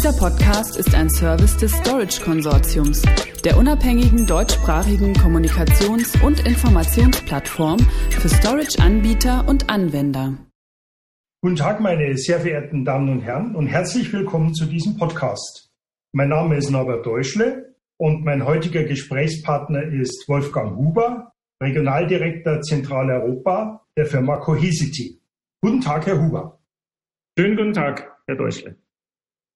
Dieser Podcast ist ein Service des Storage Konsortiums, der unabhängigen deutschsprachigen Kommunikations- und Informationsplattform für Storage-Anbieter und Anwender. Guten Tag, meine sehr verehrten Damen und Herren, und herzlich willkommen zu diesem Podcast. Mein Name ist Norbert Deutschle und mein heutiger Gesprächspartner ist Wolfgang Huber, Regionaldirektor Zentraleuropa der Firma Cohesity. Guten Tag, Herr Huber. Schönen guten Tag, Herr Deutschle.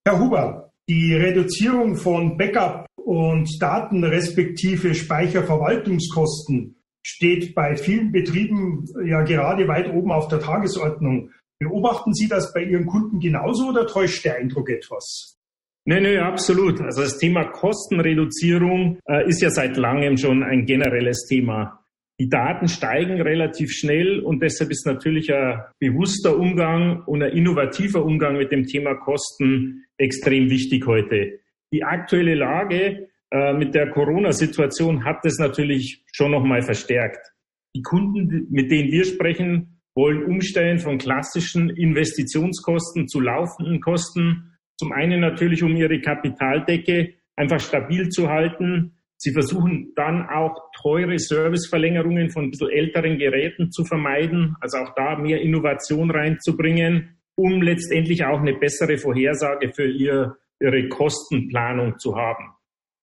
Herr Huber, die Reduzierung von Backup und Daten respektive Speicherverwaltungskosten steht bei vielen Betrieben ja gerade weit oben auf der Tagesordnung. Beobachten Sie das bei Ihren Kunden genauso oder täuscht der Eindruck etwas? Nee, nee, absolut. Also das Thema Kostenreduzierung äh, ist ja seit langem schon ein generelles Thema. Die Daten steigen relativ schnell und deshalb ist natürlich ein bewusster Umgang und ein innovativer Umgang mit dem Thema Kosten extrem wichtig heute. Die aktuelle Lage äh, mit der Corona-Situation hat das natürlich schon nochmal verstärkt. Die Kunden, mit denen wir sprechen, wollen umstellen von klassischen Investitionskosten zu laufenden Kosten. Zum einen natürlich, um ihre Kapitaldecke einfach stabil zu halten, Sie versuchen dann auch teure Serviceverlängerungen von ein bisschen älteren Geräten zu vermeiden, also auch da mehr Innovation reinzubringen, um letztendlich auch eine bessere Vorhersage für ihr, ihre Kostenplanung zu haben.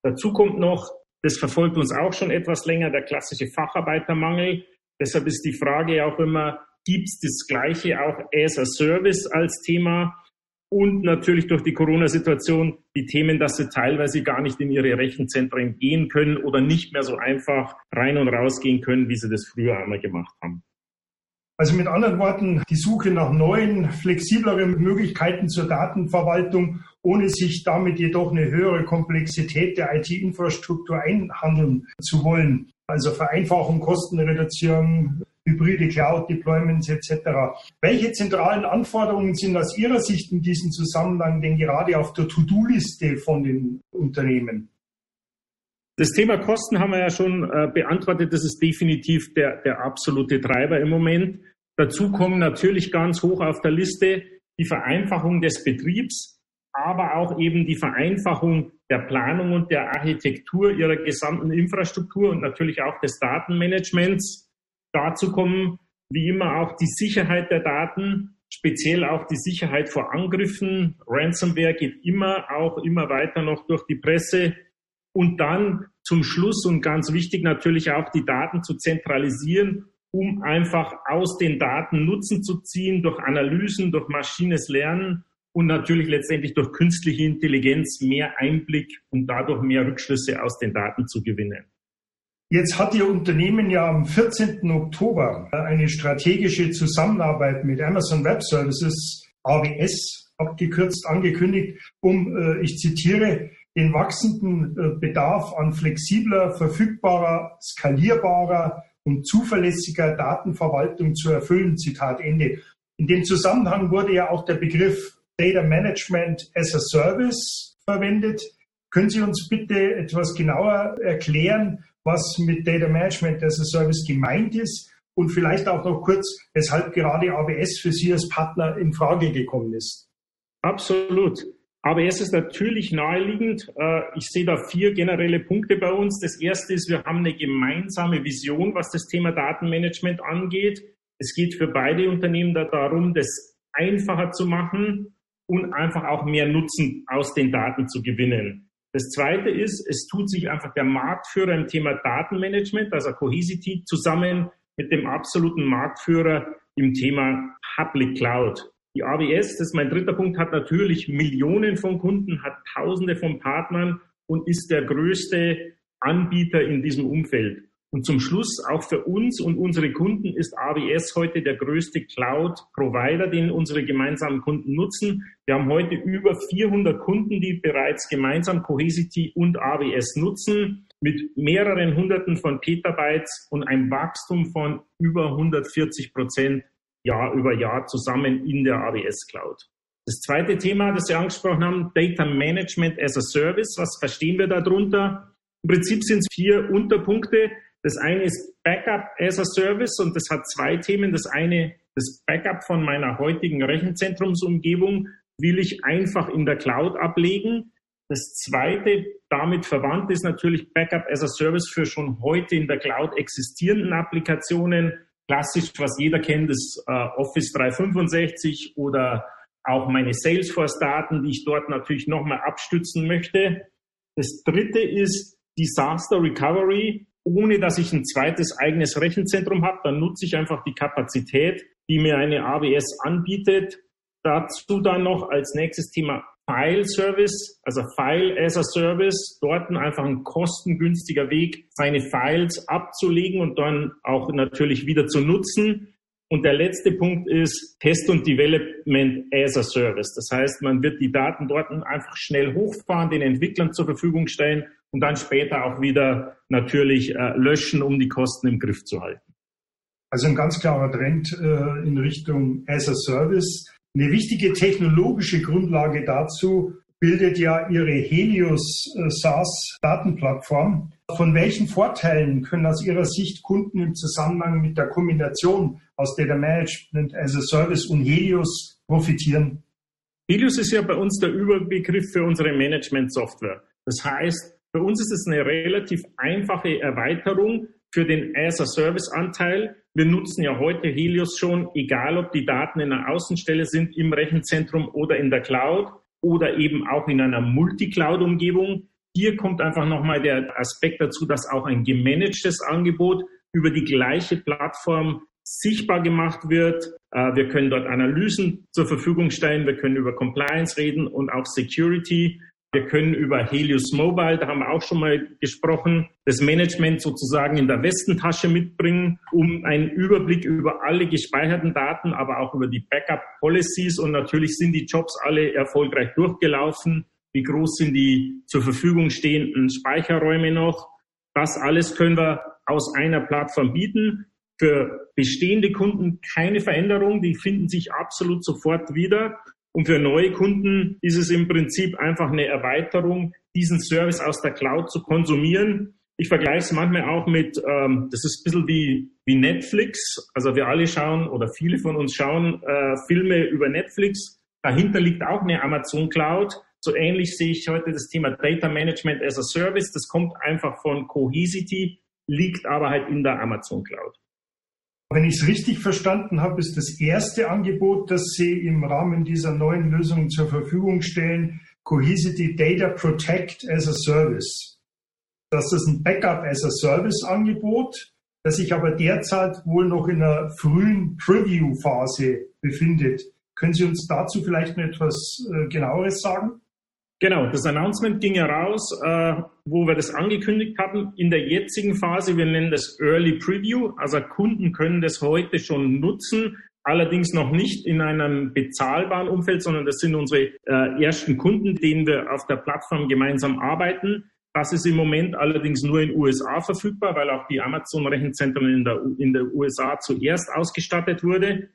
Dazu kommt noch, das verfolgt uns auch schon etwas länger, der klassische Facharbeitermangel. Deshalb ist die Frage auch immer, gibt es das Gleiche auch as a Service als Thema? Und natürlich durch die Corona-Situation die Themen, dass sie teilweise gar nicht in ihre Rechenzentren gehen können oder nicht mehr so einfach rein und raus gehen können, wie sie das früher einmal gemacht haben. Also mit anderen Worten, die Suche nach neuen, flexibleren Möglichkeiten zur Datenverwaltung, ohne sich damit jedoch eine höhere Komplexität der IT-Infrastruktur einhandeln zu wollen. Also Vereinfachung, Kostenreduzierung, hybride Cloud-Deployments etc. Welche zentralen Anforderungen sind aus Ihrer Sicht in diesem Zusammenhang denn gerade auf der To-Do-Liste von den Unternehmen? Das Thema Kosten haben wir ja schon äh, beantwortet. Das ist definitiv der, der absolute Treiber im Moment. Dazu kommen natürlich ganz hoch auf der Liste die Vereinfachung des Betriebs, aber auch eben die Vereinfachung der Planung und der Architektur ihrer gesamten Infrastruktur und natürlich auch des Datenmanagements. Dazu kommen wie immer auch die Sicherheit der Daten, speziell auch die Sicherheit vor Angriffen. Ransomware geht immer auch immer weiter noch durch die Presse. Und dann zum Schluss und ganz wichtig natürlich auch die Daten zu zentralisieren, um einfach aus den Daten Nutzen zu ziehen durch Analysen, durch maschines Lernen und natürlich letztendlich durch künstliche Intelligenz mehr Einblick und dadurch mehr Rückschlüsse aus den Daten zu gewinnen. Jetzt hat Ihr Unternehmen ja am 14. Oktober eine strategische Zusammenarbeit mit Amazon Web Services, AWS, abgekürzt angekündigt, um, äh, ich zitiere, den wachsenden äh, Bedarf an flexibler, verfügbarer, skalierbarer und zuverlässiger Datenverwaltung zu erfüllen. Zitat Ende. In dem Zusammenhang wurde ja auch der Begriff Data Management as a Service verwendet. Können Sie uns bitte etwas genauer erklären, was mit Data Management as a Service gemeint ist und vielleicht auch noch kurz, weshalb gerade AWS für Sie als Partner in Frage gekommen ist. Absolut. AWS ist natürlich naheliegend. Äh, ich sehe da vier generelle Punkte bei uns. Das erste ist, wir haben eine gemeinsame Vision, was das Thema Datenmanagement angeht. Es geht für beide Unternehmen darum, das einfacher zu machen und einfach auch mehr Nutzen aus den Daten zu gewinnen. Das zweite ist, es tut sich einfach der Marktführer im Thema Datenmanagement, also Cohesity, zusammen mit dem absoluten Marktführer im Thema Public Cloud. Die AWS, das ist mein dritter Punkt, hat natürlich Millionen von Kunden, hat Tausende von Partnern und ist der größte Anbieter in diesem Umfeld. Und zum Schluss, auch für uns und unsere Kunden ist AWS heute der größte Cloud-Provider, den unsere gemeinsamen Kunden nutzen. Wir haben heute über 400 Kunden, die bereits gemeinsam Cohesity und AWS nutzen, mit mehreren Hunderten von Petabytes und einem Wachstum von über 140 Prozent Jahr über Jahr zusammen in der AWS Cloud. Das zweite Thema, das Sie angesprochen haben, Data Management as a Service. Was verstehen wir darunter? Im Prinzip sind es vier Unterpunkte. Das eine ist Backup as a Service und das hat zwei Themen. Das eine, das Backup von meiner heutigen Rechenzentrumsumgebung. will ich einfach in der Cloud ablegen. Das zweite, damit verwandt ist natürlich Backup as a Service für schon heute in der Cloud existierenden Applikationen. Klassisch, was jeder kennt, ist äh, Office 365 oder auch meine Salesforce-Daten, die ich dort natürlich nochmal abstützen möchte. Das dritte ist Disaster Recovery. Ohne dass ich ein zweites eigenes Rechenzentrum habe, dann nutze ich einfach die Kapazität, die mir eine AWS anbietet. Dazu dann noch als nächstes Thema File Service, also File as a Service, dort einfach ein kostengünstiger Weg, seine Files abzulegen und dann auch natürlich wieder zu nutzen. Und der letzte Punkt ist Test und Development as a Service. Das heißt, man wird die Daten dort einfach schnell hochfahren, den Entwicklern zur Verfügung stellen und dann später auch wieder natürlich äh, löschen, um die Kosten im Griff zu halten. Also ein ganz klarer Trend äh, in Richtung as a Service. Eine wichtige technologische Grundlage dazu bildet ja Ihre Helios äh, SaaS Datenplattform. Von welchen Vorteilen können aus Ihrer Sicht Kunden im Zusammenhang mit der Kombination aus Data Management as a Service und Helios profitieren? Helios ist ja bei uns der Überbegriff für unsere Management-Software. Das heißt, für uns ist es eine relativ einfache Erweiterung für den As-a-Service-Anteil. Wir nutzen ja heute Helios schon, egal ob die Daten in einer Außenstelle sind, im Rechenzentrum oder in der Cloud oder eben auch in einer Multi-Cloud-Umgebung. Hier kommt einfach nochmal der Aspekt dazu, dass auch ein gemanagtes Angebot über die gleiche Plattform sichtbar gemacht wird. Äh, wir können dort Analysen zur Verfügung stellen. Wir können über Compliance reden und auch Security. Wir können über Helios Mobile, da haben wir auch schon mal gesprochen, das Management sozusagen in der Westentasche mitbringen, um einen Überblick über alle gespeicherten Daten, aber auch über die Backup Policies und natürlich sind die Jobs alle erfolgreich durchgelaufen. Wie groß sind die zur Verfügung stehenden Speicherräume noch? Das alles können wir aus einer Plattform bieten. Für bestehende Kunden keine Veränderung, die finden sich absolut sofort wieder. Und für neue Kunden ist es im Prinzip einfach eine Erweiterung, diesen Service aus der Cloud zu konsumieren. Ich vergleiche es manchmal auch mit, ähm, das ist ein bisschen wie, wie Netflix. Also wir alle schauen oder viele von uns schauen äh, Filme über Netflix. Dahinter liegt auch eine Amazon Cloud. So ähnlich sehe ich heute das Thema Data Management as a Service. Das kommt einfach von Cohesity, liegt aber halt in der Amazon Cloud. Wenn ich es richtig verstanden habe, ist das erste Angebot, das Sie im Rahmen dieser neuen Lösung zur Verfügung stellen, Cohesity Data Protect as a Service. Das ist ein Backup as a Service Angebot, das sich aber derzeit wohl noch in einer frühen Preview-Phase befindet. Können Sie uns dazu vielleicht noch etwas äh, genaueres sagen? Genau, das Announcement ging ja raus, äh, wo wir das angekündigt hatten. In der jetzigen Phase, wir nennen das Early Preview, also Kunden können das heute schon nutzen, allerdings noch nicht in einem bezahlbaren Umfeld, sondern das sind unsere äh, ersten Kunden, denen wir auf der Plattform gemeinsam arbeiten. Das ist im Moment allerdings nur in USA verfügbar, weil auch die Amazon-Rechenzentren in der, in der USA zuerst ausgestattet wurde.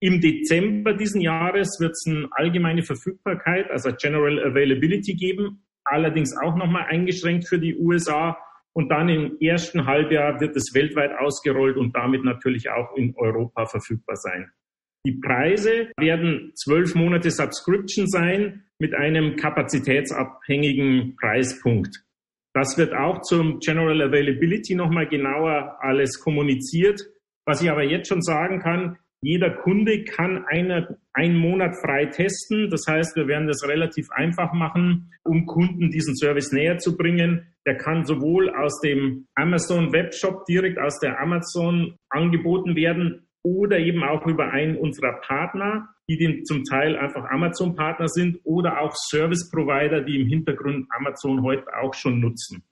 Im Dezember diesen Jahres wird es eine allgemeine Verfügbarkeit, also General Availability geben, allerdings auch nochmal eingeschränkt für die USA. Und dann im ersten Halbjahr wird es weltweit ausgerollt und damit natürlich auch in Europa verfügbar sein. Die Preise werden zwölf Monate Subscription sein mit einem kapazitätsabhängigen Preispunkt. Das wird auch zum General Availability nochmal genauer alles kommuniziert. Was ich aber jetzt schon sagen kann, jeder Kunde kann eine, einen Monat frei testen. Das heißt, wir werden das relativ einfach machen, um Kunden diesen Service näher zu bringen. Der kann sowohl aus dem Amazon Webshop direkt aus der Amazon angeboten werden oder eben auch über einen unserer Partner, die den zum Teil einfach Amazon-Partner sind oder auch Service-Provider, die im Hintergrund Amazon heute auch schon nutzen.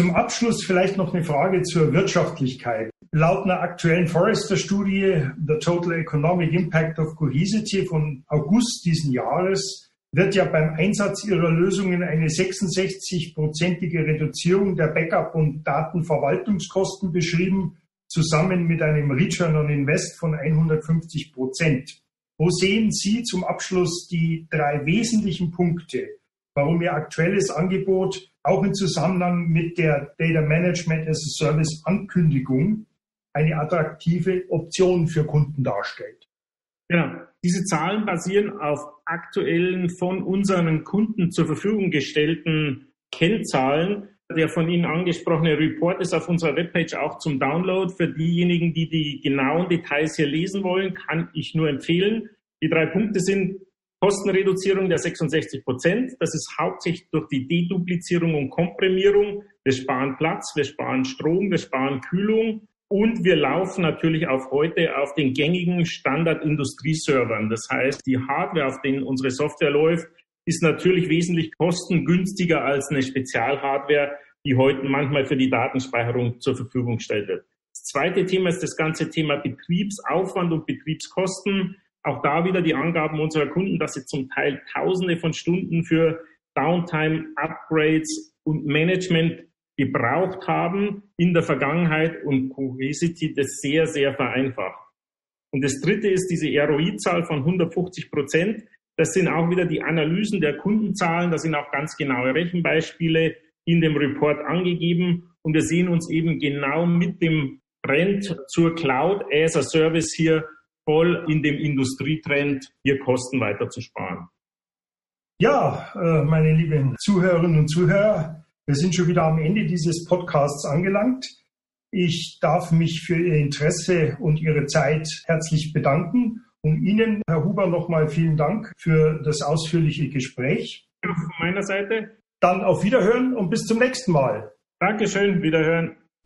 Zum Abschluss vielleicht noch eine Frage zur Wirtschaftlichkeit. Laut einer aktuellen Forrester-Studie, The Total Economic Impact of Cohesity von August diesen Jahres, wird ja beim Einsatz ihrer Lösungen eine 66-prozentige Reduzierung der Backup- und Datenverwaltungskosten beschrieben, zusammen mit einem Return on Invest von 150 Prozent. Wo sehen Sie zum Abschluss die drei wesentlichen Punkte, warum Ihr aktuelles Angebot auch im Zusammenhang mit der Data Management as a Service Ankündigung eine attraktive Option für Kunden darstellt. Genau. Diese Zahlen basieren auf aktuellen von unseren Kunden zur Verfügung gestellten Kennzahlen. Der von Ihnen angesprochene Report ist auf unserer Webpage auch zum Download. Für diejenigen, die die genauen Details hier lesen wollen, kann ich nur empfehlen. Die drei Punkte sind Kostenreduzierung der 66 Prozent. Das ist hauptsächlich durch die Deduplizierung und Komprimierung. Wir sparen Platz, wir sparen Strom, wir sparen Kühlung und wir laufen natürlich auf heute auf den gängigen Standard-Industrieservern. Das heißt, die Hardware, auf denen unsere Software läuft, ist natürlich wesentlich kostengünstiger als eine Spezialhardware, die heute manchmal für die Datenspeicherung zur Verfügung gestellt wird. Das zweite Thema ist das ganze Thema Betriebsaufwand und Betriebskosten. Auch da wieder die Angaben unserer Kunden, dass sie zum Teil Tausende von Stunden für Downtime, Upgrades und Management gebraucht haben in der Vergangenheit und Cohesity das sehr, sehr vereinfacht. Und das dritte ist diese ROI-Zahl von 150 Prozent. Das sind auch wieder die Analysen der Kundenzahlen. Da sind auch ganz genaue Rechenbeispiele in dem Report angegeben. Und wir sehen uns eben genau mit dem Trend zur Cloud as a Service hier voll in dem Industrietrend, hier Kosten weiter zu sparen. Ja, äh, meine lieben Zuhörerinnen und Zuhörer, wir sind schon wieder am Ende dieses Podcasts angelangt. Ich darf mich für Ihr Interesse und Ihre Zeit herzlich bedanken. Und Ihnen, Herr Huber, nochmal vielen Dank für das ausführliche Gespräch. Von meiner Seite. Dann auf Wiederhören und bis zum nächsten Mal. Dankeschön, Wiederhören.